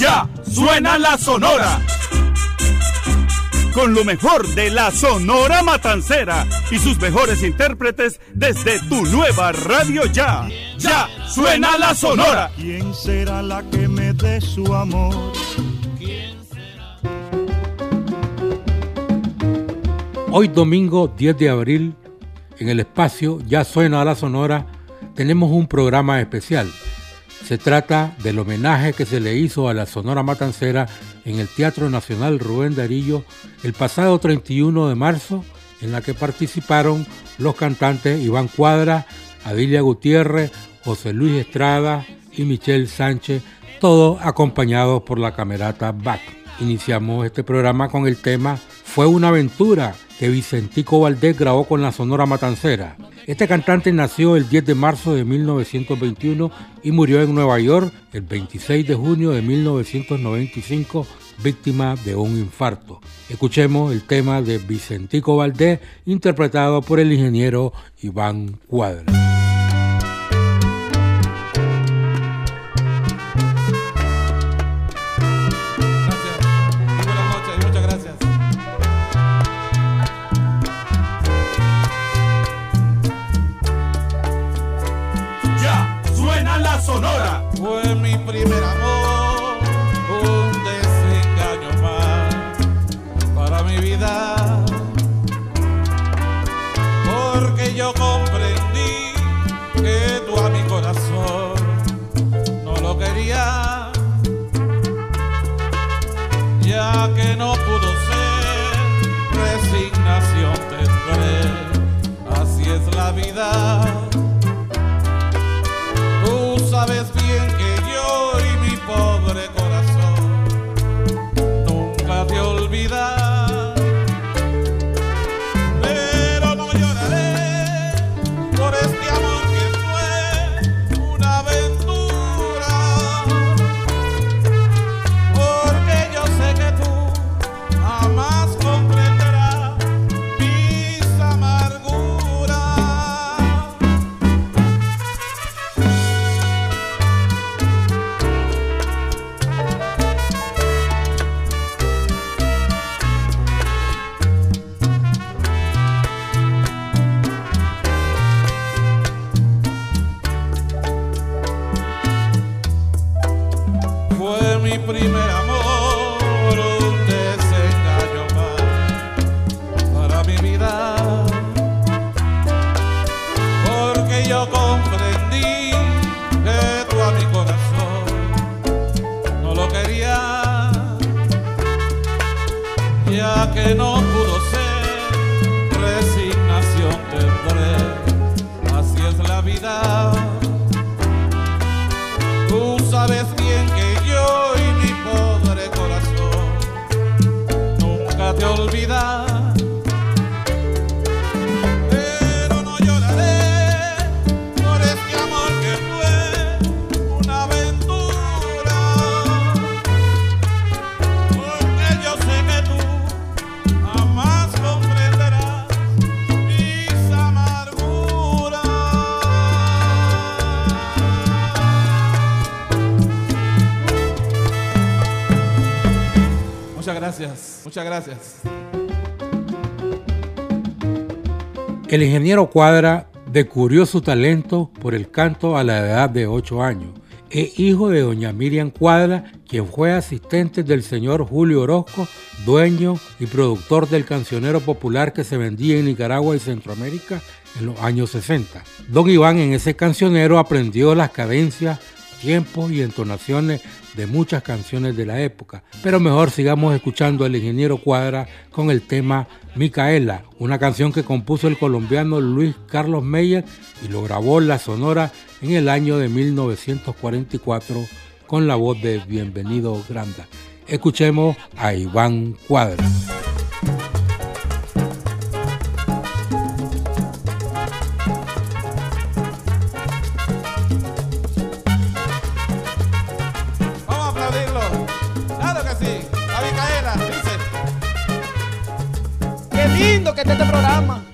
Ya suena la sonora. Con lo mejor de la Sonora Matancera y sus mejores intérpretes desde tu nueva radio Ya. Ya suena la sonora. ¿Quién será la que me dé su amor? Hoy domingo 10 de abril, en el espacio Ya suena la sonora, tenemos un programa especial se trata del homenaje que se le hizo a la Sonora Matancera en el Teatro Nacional Rubén Darillo el pasado 31 de marzo, en la que participaron los cantantes Iván Cuadra, Adilia Gutiérrez, José Luis Estrada y Michelle Sánchez, todos acompañados por la camerata BAC. Iniciamos este programa con el tema Fue una aventura que Vicentico Valdés grabó con la Sonora Matancera. Este cantante nació el 10 de marzo de 1921 y murió en Nueva York el 26 de junio de 1995, víctima de un infarto. Escuchemos el tema de Vicentico Valdés, interpretado por el ingeniero Iván Cuadra. que no Gracias. El ingeniero Cuadra descubrió su talento por el canto a la edad de 8 años. Es hijo de doña Miriam Cuadra, quien fue asistente del señor Julio Orozco, dueño y productor del cancionero popular que se vendía en Nicaragua y Centroamérica en los años 60. Don Iván en ese cancionero aprendió las cadencias, tiempos y entonaciones de muchas canciones de la época. Pero mejor sigamos escuchando al ingeniero Cuadra con el tema Micaela, una canción que compuso el colombiano Luis Carlos Meyer y lo grabó la Sonora en el año de 1944 con la voz de Bienvenido Granda. Escuchemos a Iván Cuadra. Este programa.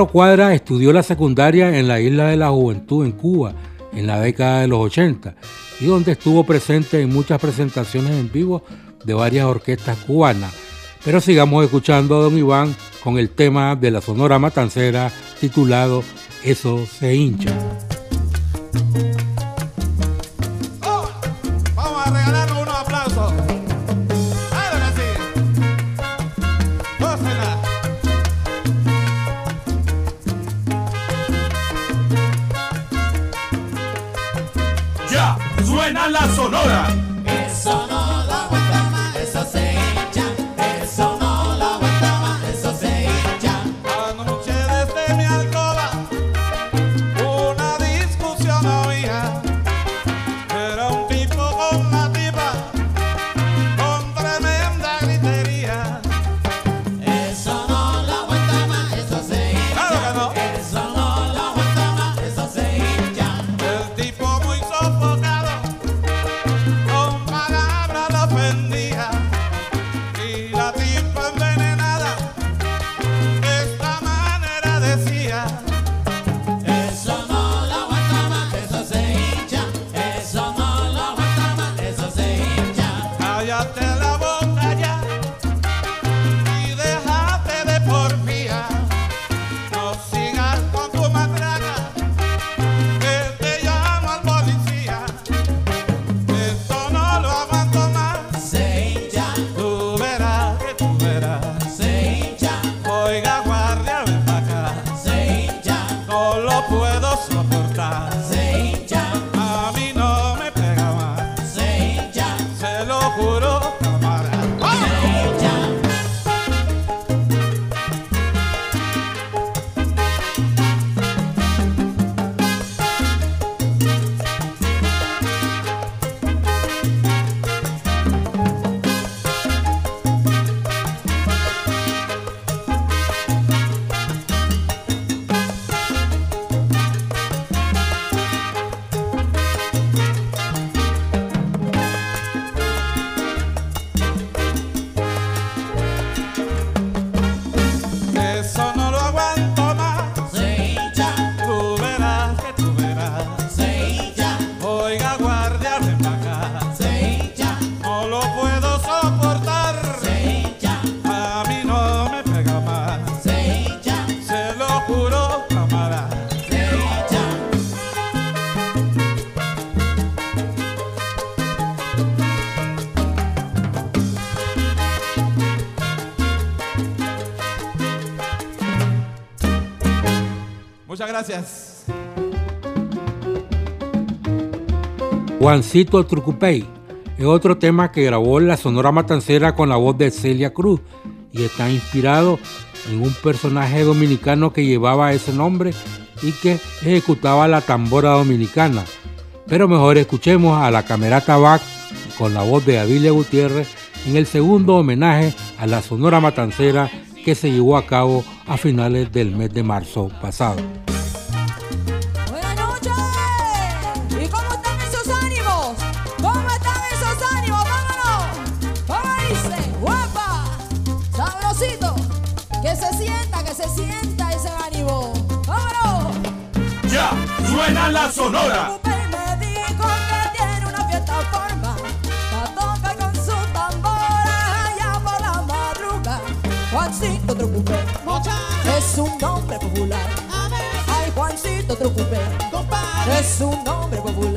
Cuadra estudió la secundaria en la Isla de la Juventud en Cuba en la década de los 80 y donde estuvo presente en muchas presentaciones en vivo de varias orquestas cubanas. Pero sigamos escuchando a don Iván con el tema de la Sonora Matancera titulado Eso se hincha. Juancito Trucupey es otro tema que grabó la Sonora Matancera con la voz de Celia Cruz y está inspirado en un personaje dominicano que llevaba ese nombre y que ejecutaba la tambora dominicana. Pero mejor escuchemos a la Camerata Bac con la voz de Avilia Gutiérrez en el segundo homenaje a la Sonora Matancera que se llevó a cabo a finales del mes de marzo pasado. La madruga. Juancito Trucupé, es un nombre popular. Ay, Juancito Trucupé, es un nombre popular.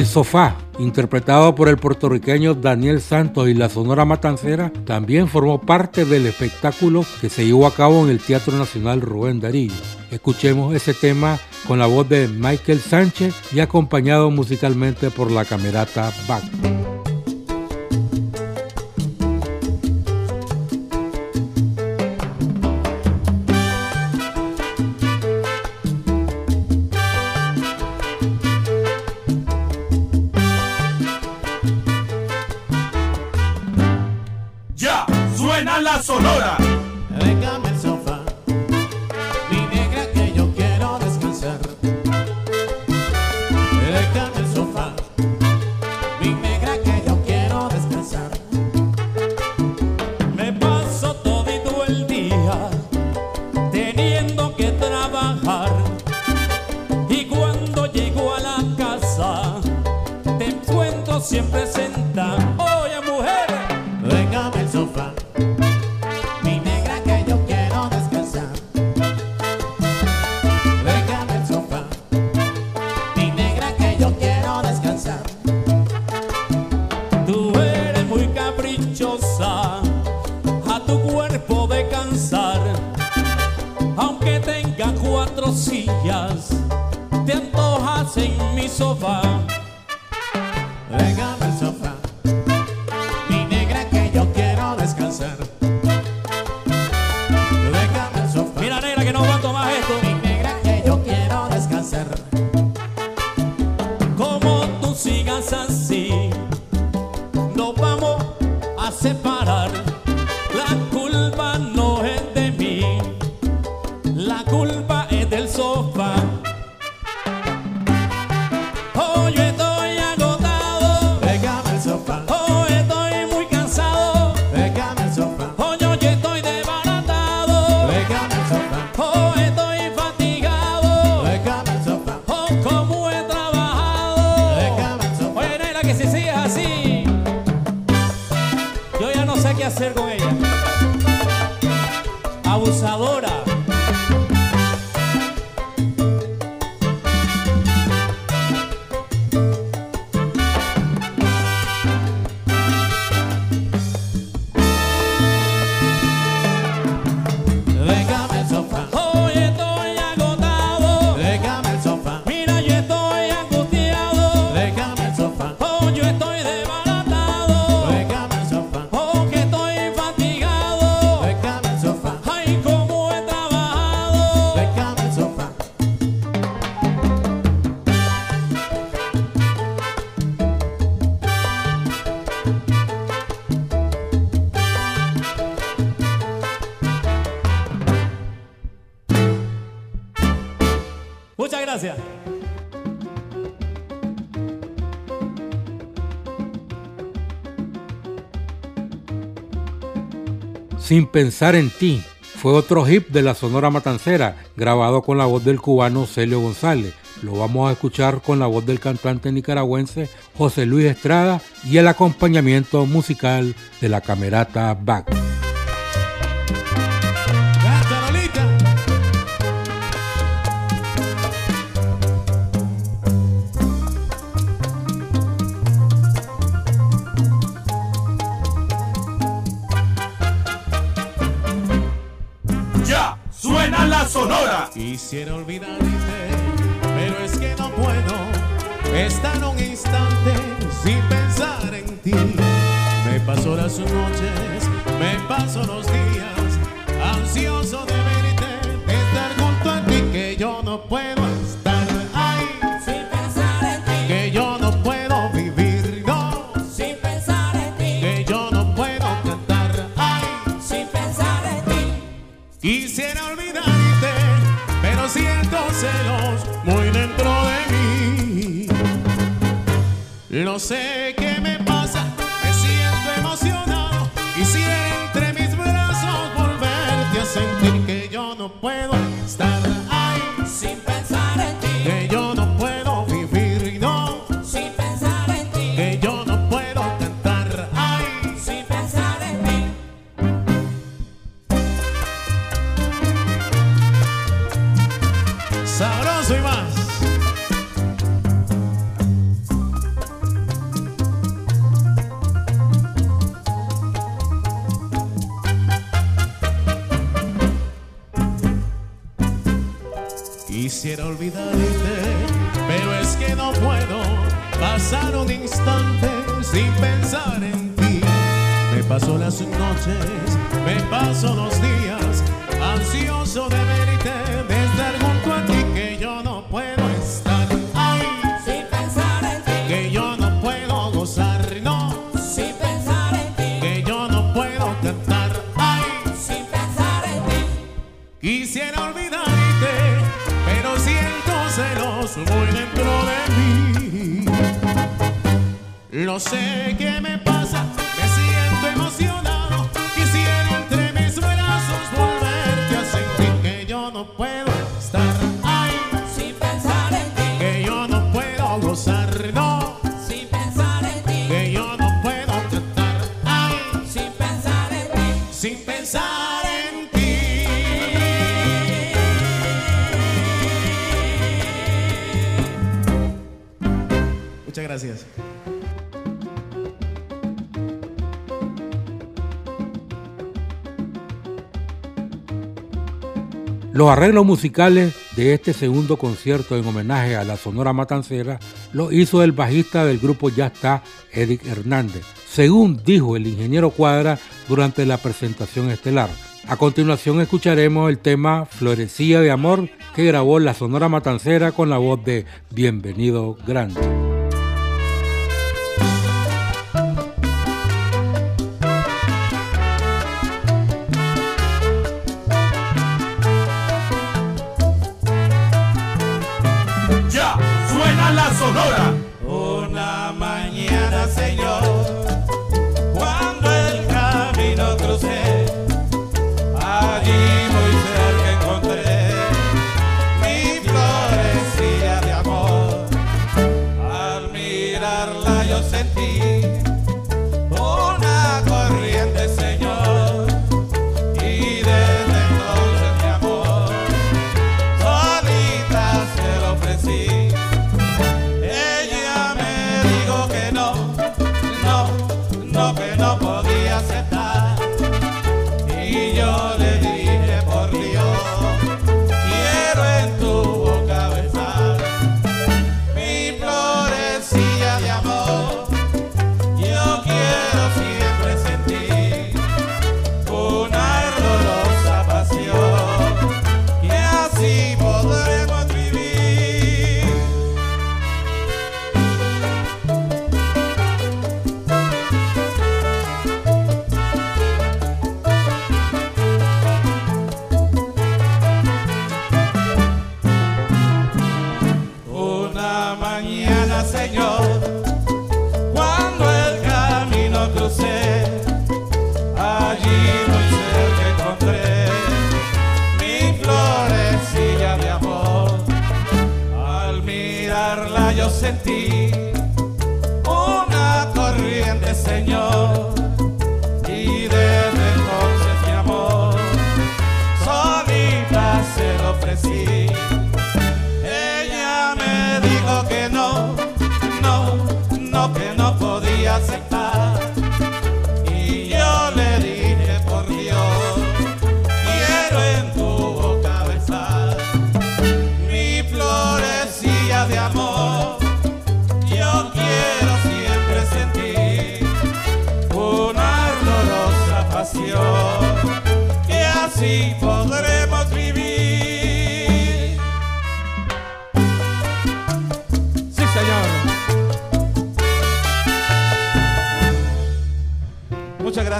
El Sofá, interpretado por el puertorriqueño Daniel Santos y la Sonora Matancera, también formó parte del espectáculo que se llevó a cabo en el Teatro Nacional Rubén Darío. Escuchemos ese tema con la voz de Michael Sánchez y acompañado musicalmente por la camerata Bach. Sin pensar en ti fue otro hip de la Sonora Matancera, grabado con la voz del cubano Celio González. Lo vamos a escuchar con la voz del cantante nicaragüense José Luis Estrada y el acompañamiento musical de la camerata Bach. Quisiera olvidarte, pero es que no puedo estar un instante sin pensar en ti. Me paso las noches, me paso los días, sé qué me pasa, Los arreglos musicales de este segundo concierto en homenaje a la Sonora Matancera lo hizo el bajista del grupo Ya está, Eric Hernández, según dijo el ingeniero Cuadra durante la presentación estelar. A continuación escucharemos el tema Florecía de Amor que grabó la Sonora Matancera con la voz de Bienvenido Grande.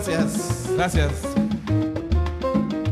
Gracias. Gracias.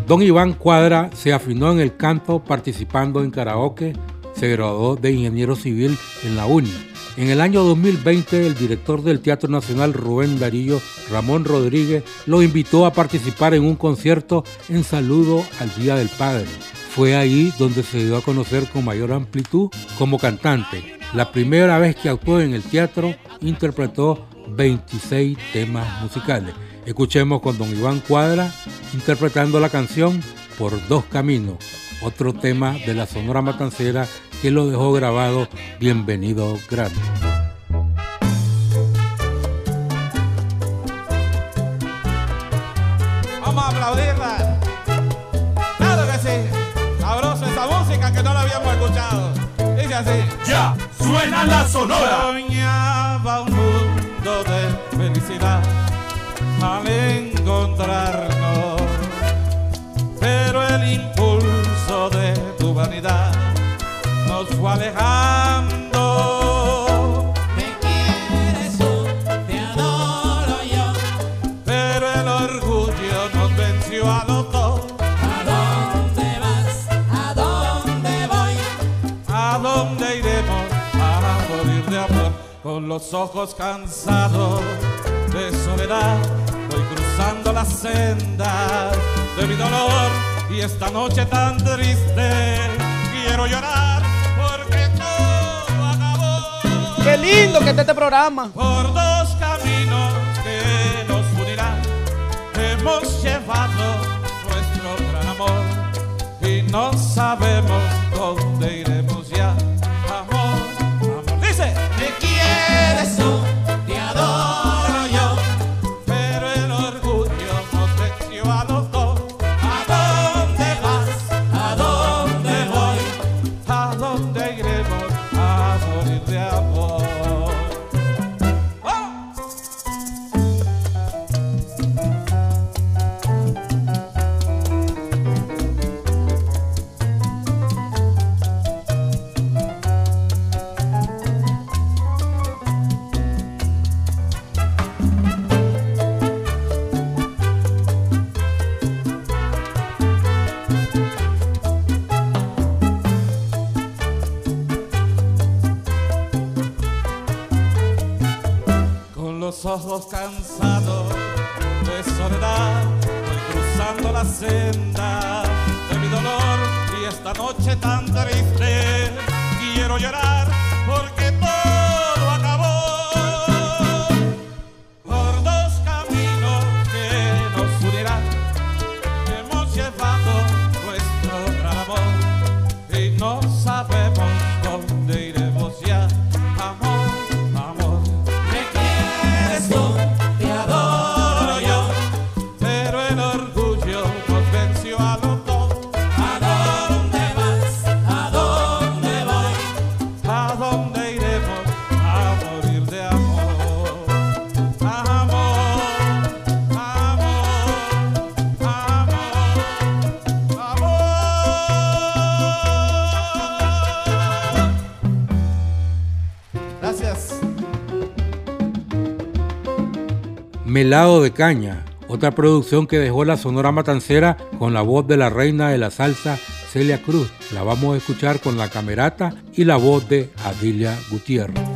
Don Iván Cuadra se afinó en el canto participando en karaoke, se graduó de ingeniero civil en la UNI. En el año 2020 el director del Teatro Nacional Rubén Darillo, Ramón Rodríguez, lo invitó a participar en un concierto en saludo al Día del Padre. Fue ahí donde se dio a conocer con mayor amplitud como cantante. La primera vez que actuó en el teatro interpretó 26 temas musicales. Escuchemos con don Iván Cuadra interpretando la canción Por dos caminos, otro tema de la Sonora Matancera que lo dejó grabado Bienvenido Grande. Vamos a aplaudirla. Claro que sí. Sabrosa esa música que no lo habíamos escuchado. Dice así. Ya suena la sonora. Soñaba un mundo de felicidad al encontrarnos, pero el impulso de tu vanidad nos fue alejando. Me quieres tú, te adoro yo. Pero el orgullo nos venció a los dos. ¿A dónde vas? ¿A dónde voy? ¿A dónde iremos a morir de amor? Con los ojos cansados de soledad, voy cruzando las sendas de mi dolor. Y esta noche tan triste, quiero llorar porque todo acabó. Qué lindo que esté este programa. Por dos caminos que nos unirán, hemos llevado nuestro gran amor y no sabemos dónde iremos ya. Melado de Caña, otra producción que dejó la Sonora Matancera con la voz de la reina de la salsa Celia Cruz. La vamos a escuchar con la camerata y la voz de Adilia Gutiérrez.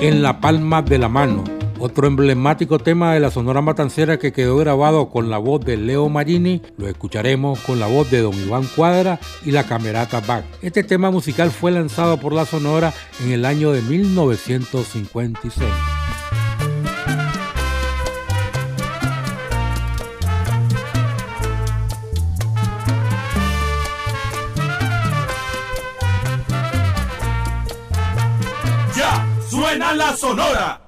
En la palma de la mano, otro emblemático tema de la Sonora Matancera que quedó grabado con la voz de Leo Marini, lo escucharemos con la voz de Don Iván Cuadra y la Camerata Back. Este tema musical fue lanzado por la Sonora en el año de 1956. Sonora.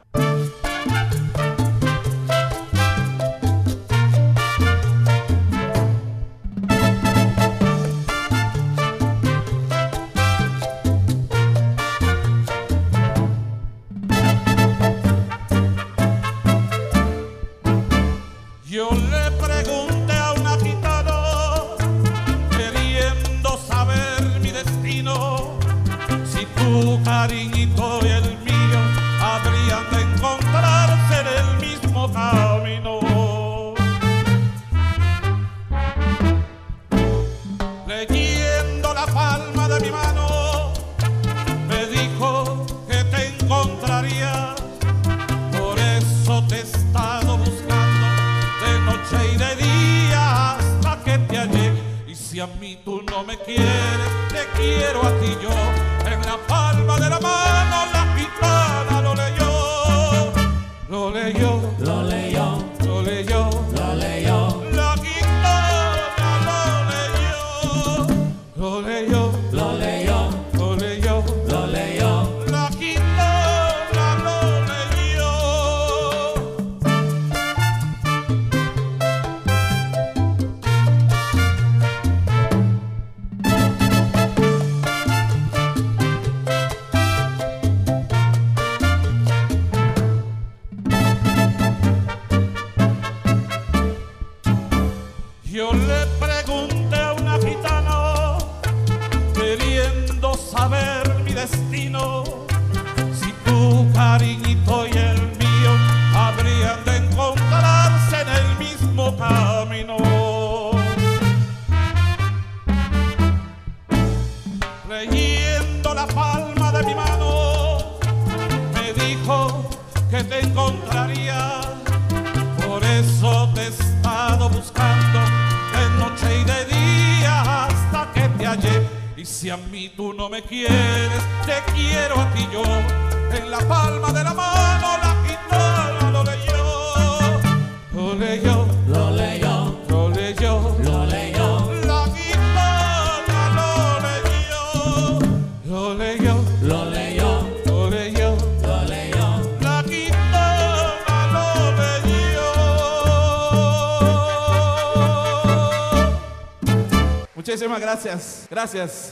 Gracias.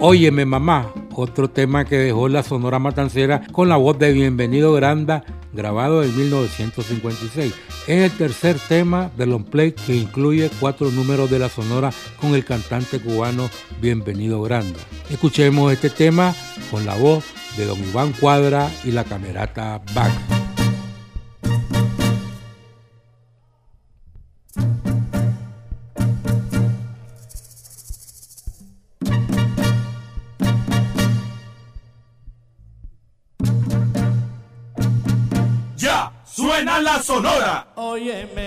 Óyeme mamá, otro tema que dejó la Sonora Matancera con la voz de Bienvenido Granda, grabado en 1956. Es el tercer tema del long play que incluye cuatro números de la Sonora con el cantante cubano Bienvenido Granda. Escuchemos este tema con la voz de Don Iván Cuadra y la camerata Back. Óyeme,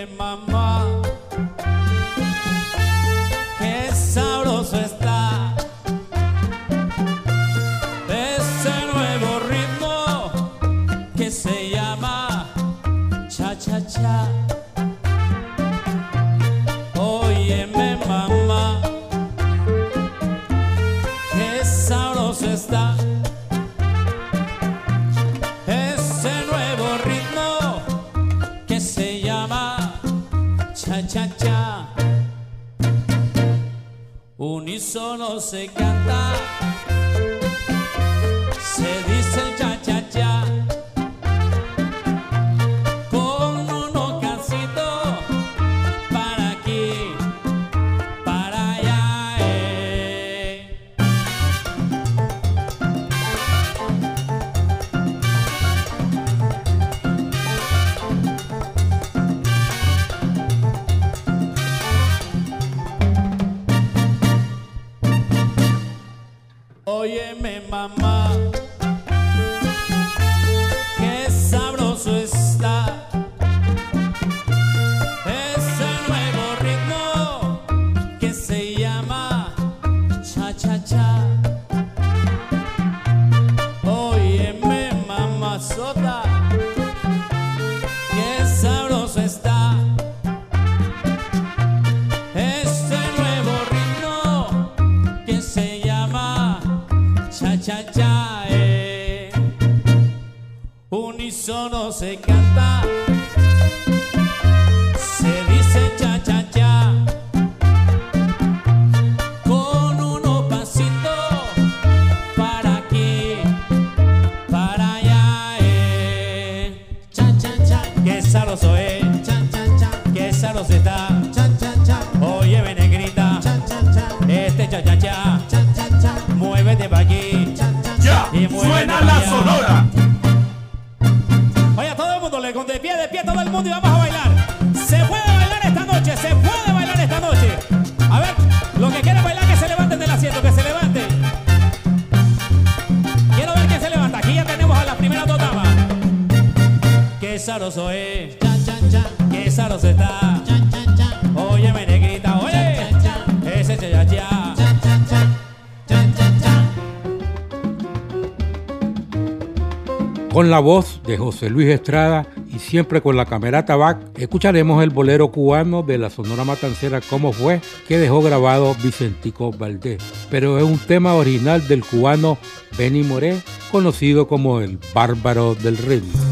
la voz de José Luis Estrada y siempre con la camerata back, escucharemos el bolero cubano de la Sonora Matancera como fue, que dejó grabado Vicentico Valdés. Pero es un tema original del cubano Benny Moré, conocido como el Bárbaro del Ritmo.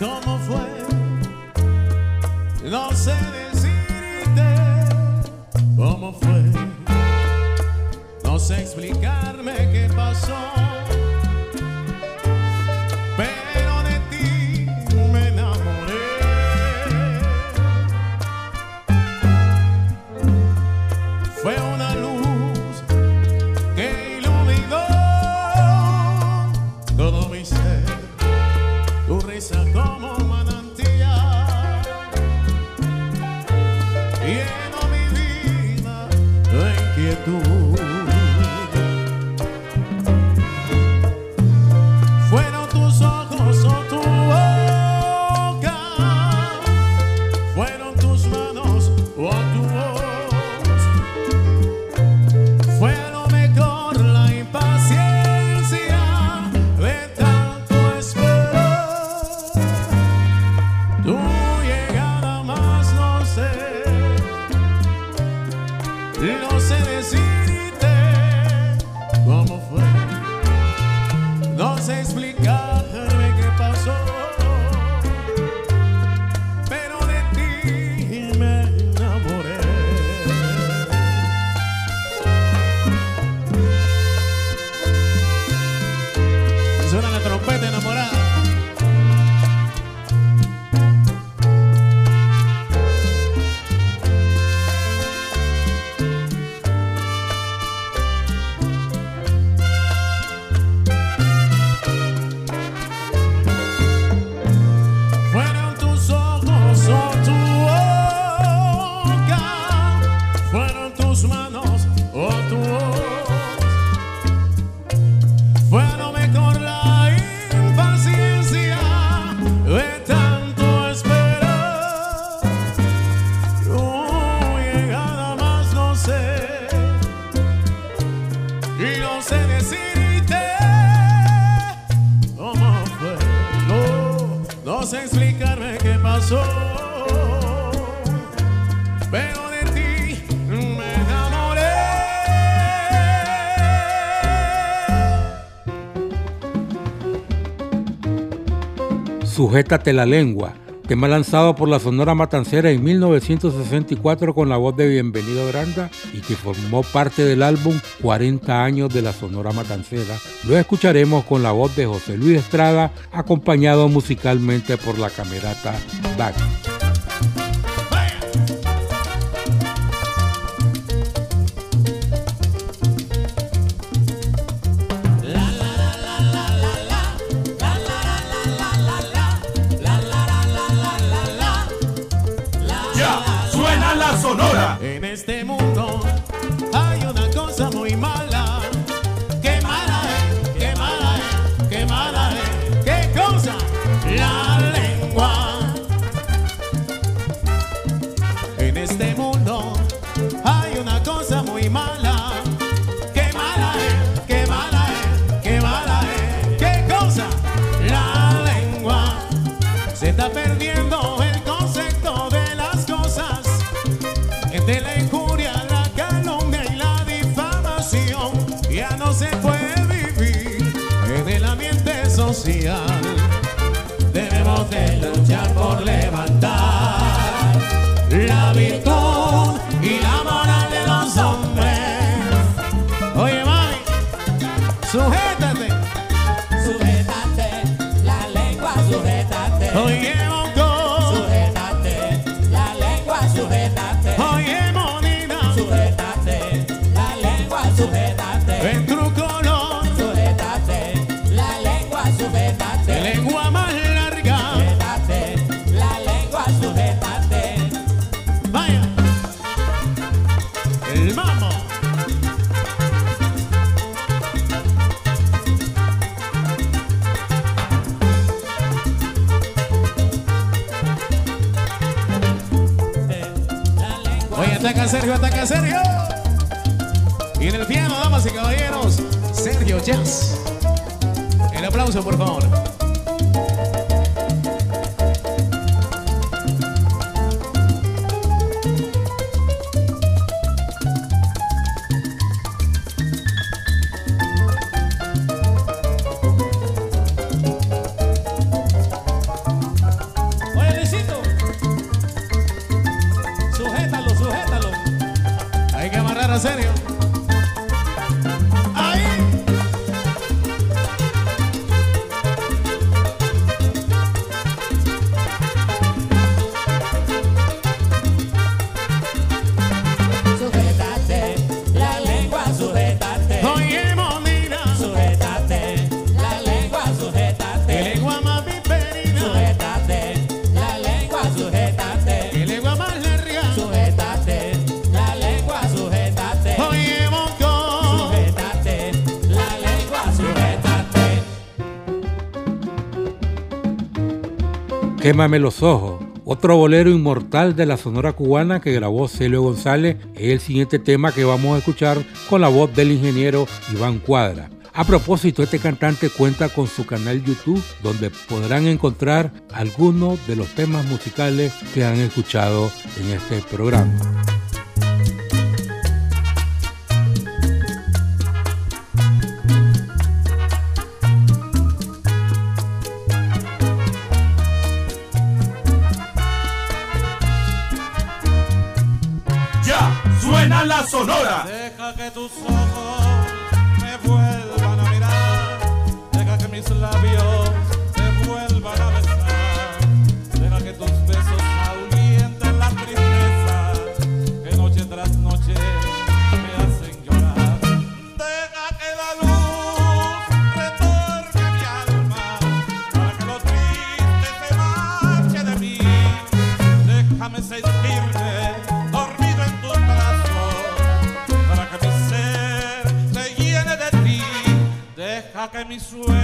¿Cómo fue? Jonathan Sujétate la lengua, tema lanzado por la Sonora Matancera en 1964 con la voz de Bienvenido Granda y que formó parte del álbum 40 años de la Sonora Matancera. Lo escucharemos con la voz de José Luis Estrada, acompañado musicalmente por la camerata Back. En este Quémame los ojos. Otro bolero inmortal de la sonora cubana que grabó Celio González es el siguiente tema que vamos a escuchar con la voz del ingeniero Iván Cuadra. A propósito, este cantante cuenta con su canal YouTube donde podrán encontrar algunos de los temas musicales que han escuchado en este programa. isso é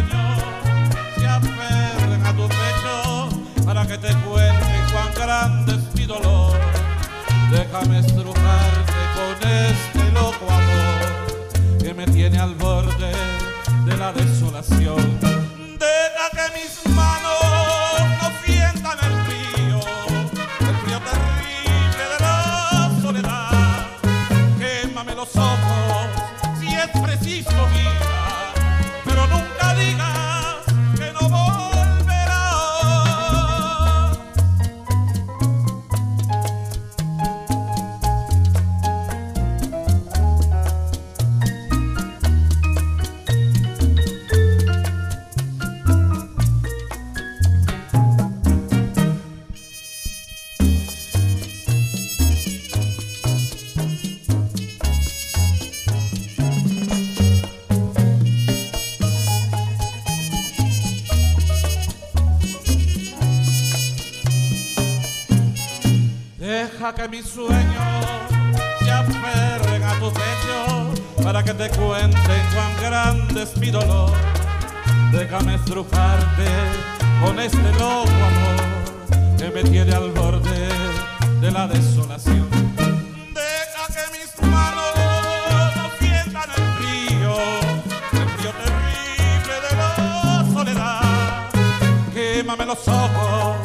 Quémame los ojos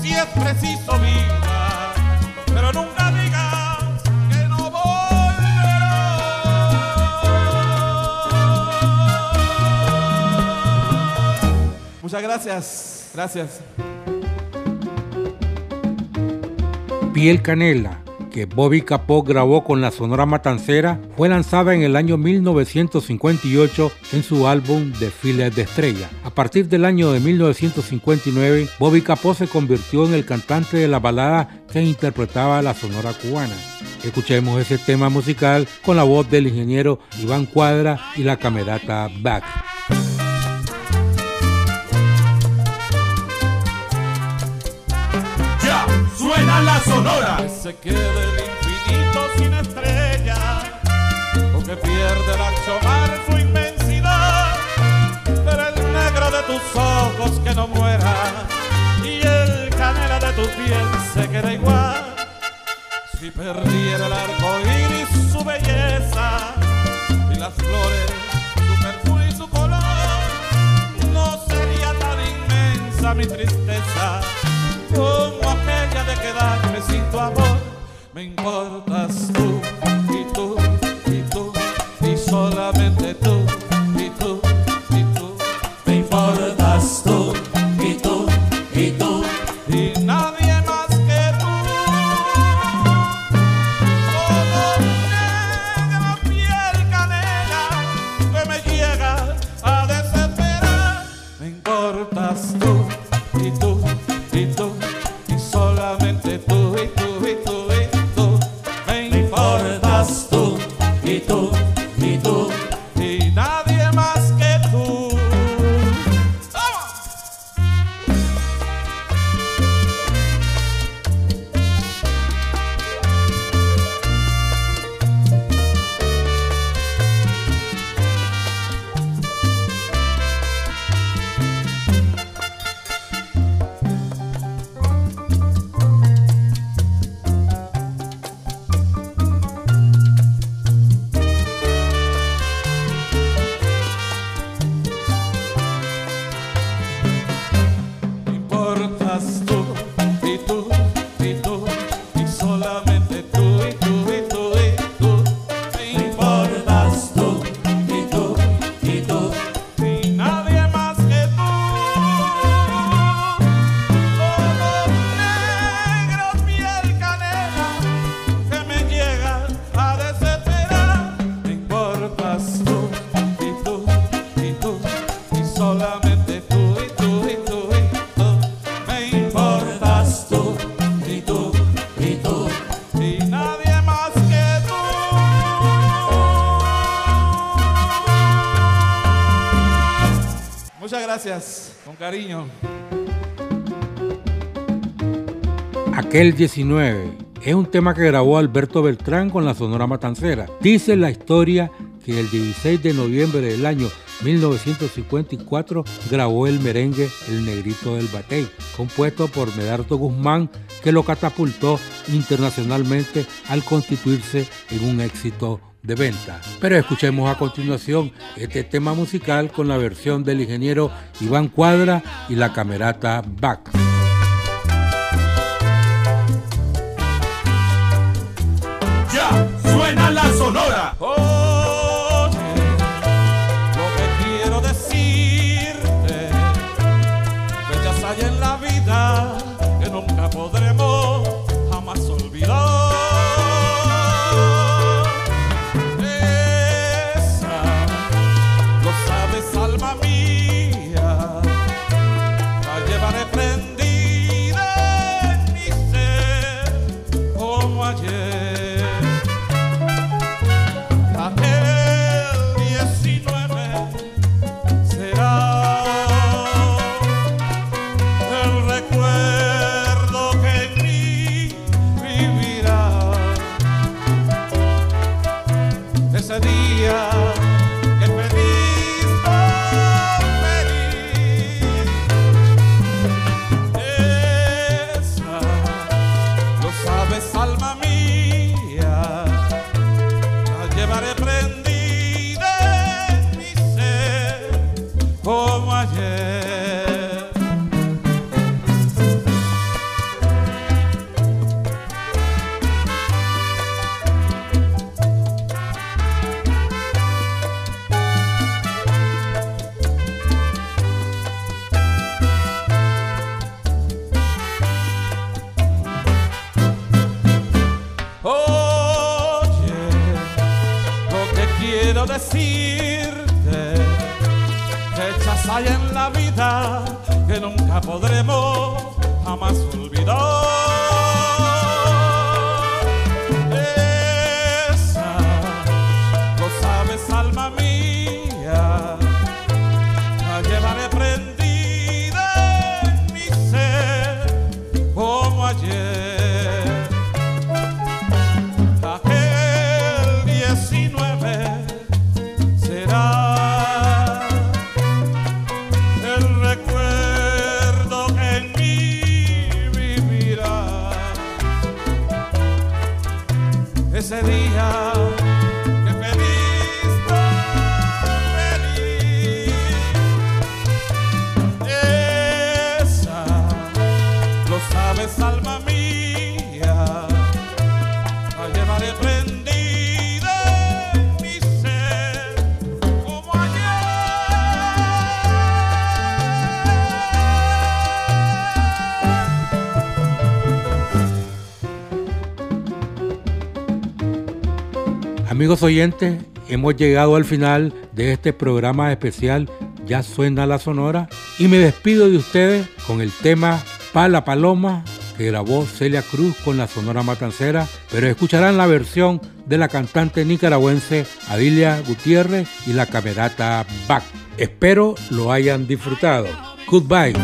si es preciso vida, pero nunca digas que no volverás. Muchas gracias, gracias. Piel Canela, que Bobby Capó grabó con la Sonora Matancera, fue lanzada en el año 1958 en su álbum Desfiles de Estrella. A partir del año de 1959, Bobby Capó se convirtió en el cantante de la balada que interpretaba la Sonora cubana. Escuchemos ese tema musical con la voz del ingeniero Iván Cuadra y la camerata Back. Sonora. que se quede el infinito sin estrella, o que pierde el ancho mar su inmensidad, pero el negro de tus ojos que no muera, y el canela de tu piel se queda igual. Si perdiera el arco iris su belleza, y las flores su perfume y su color, no sería tan inmensa mi tristeza como aquella de quedarme sin tu amor. Me importas tú y tú y tú y solamente tú y tú y tú. Me importas tú Aquel 19 es un tema que grabó Alberto Beltrán con la Sonora Matancera. Dice la historia que el 16 de noviembre del año 1954 grabó el merengue El Negrito del Batey, compuesto por Medardo Guzmán, que lo catapultó internacionalmente al constituirse en un éxito de venta. Pero escuchemos a continuación este tema musical con la versión del ingeniero Iván Cuadra y la camerata Back. podremos Amigos oyentes, hemos llegado al final de este programa especial Ya suena la sonora y me despido de ustedes con el tema Pala Paloma que grabó Celia Cruz con la Sonora Matancera, pero escucharán la versión de la cantante nicaragüense Adilia Gutiérrez y la camerata Back. Espero lo hayan disfrutado. Goodbye.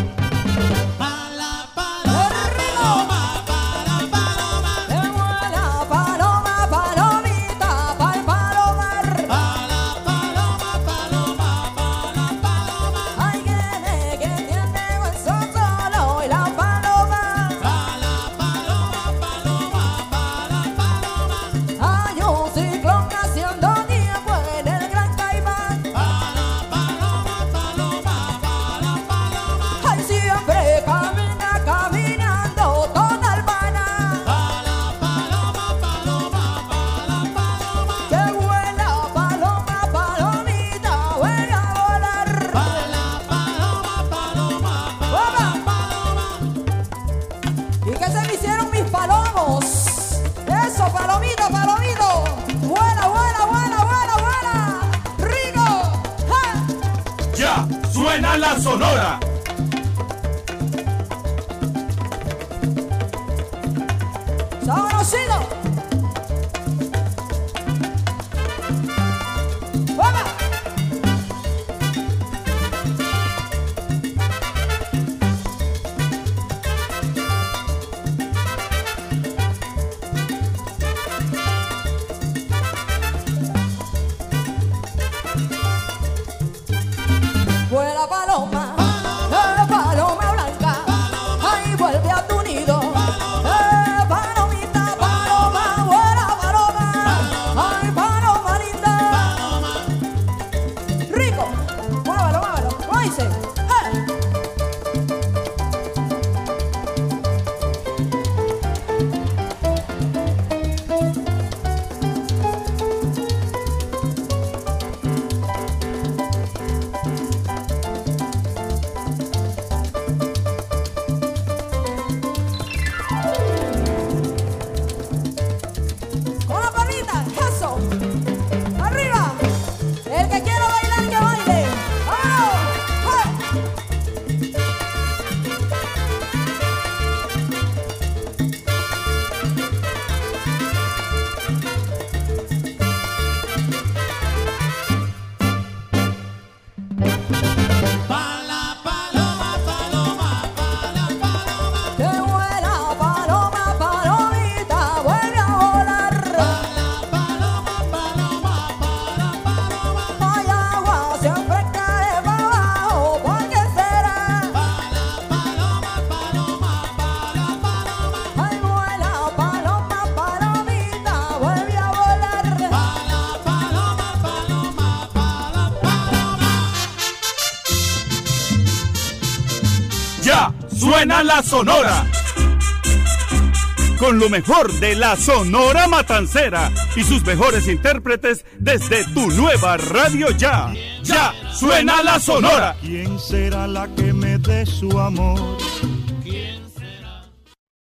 Suena la Sonora. Con lo mejor de la Sonora Matancera y sus mejores intérpretes desde tu nueva radio ya. Ya suena la Sonora. ¿Quién será la que me dé su amor?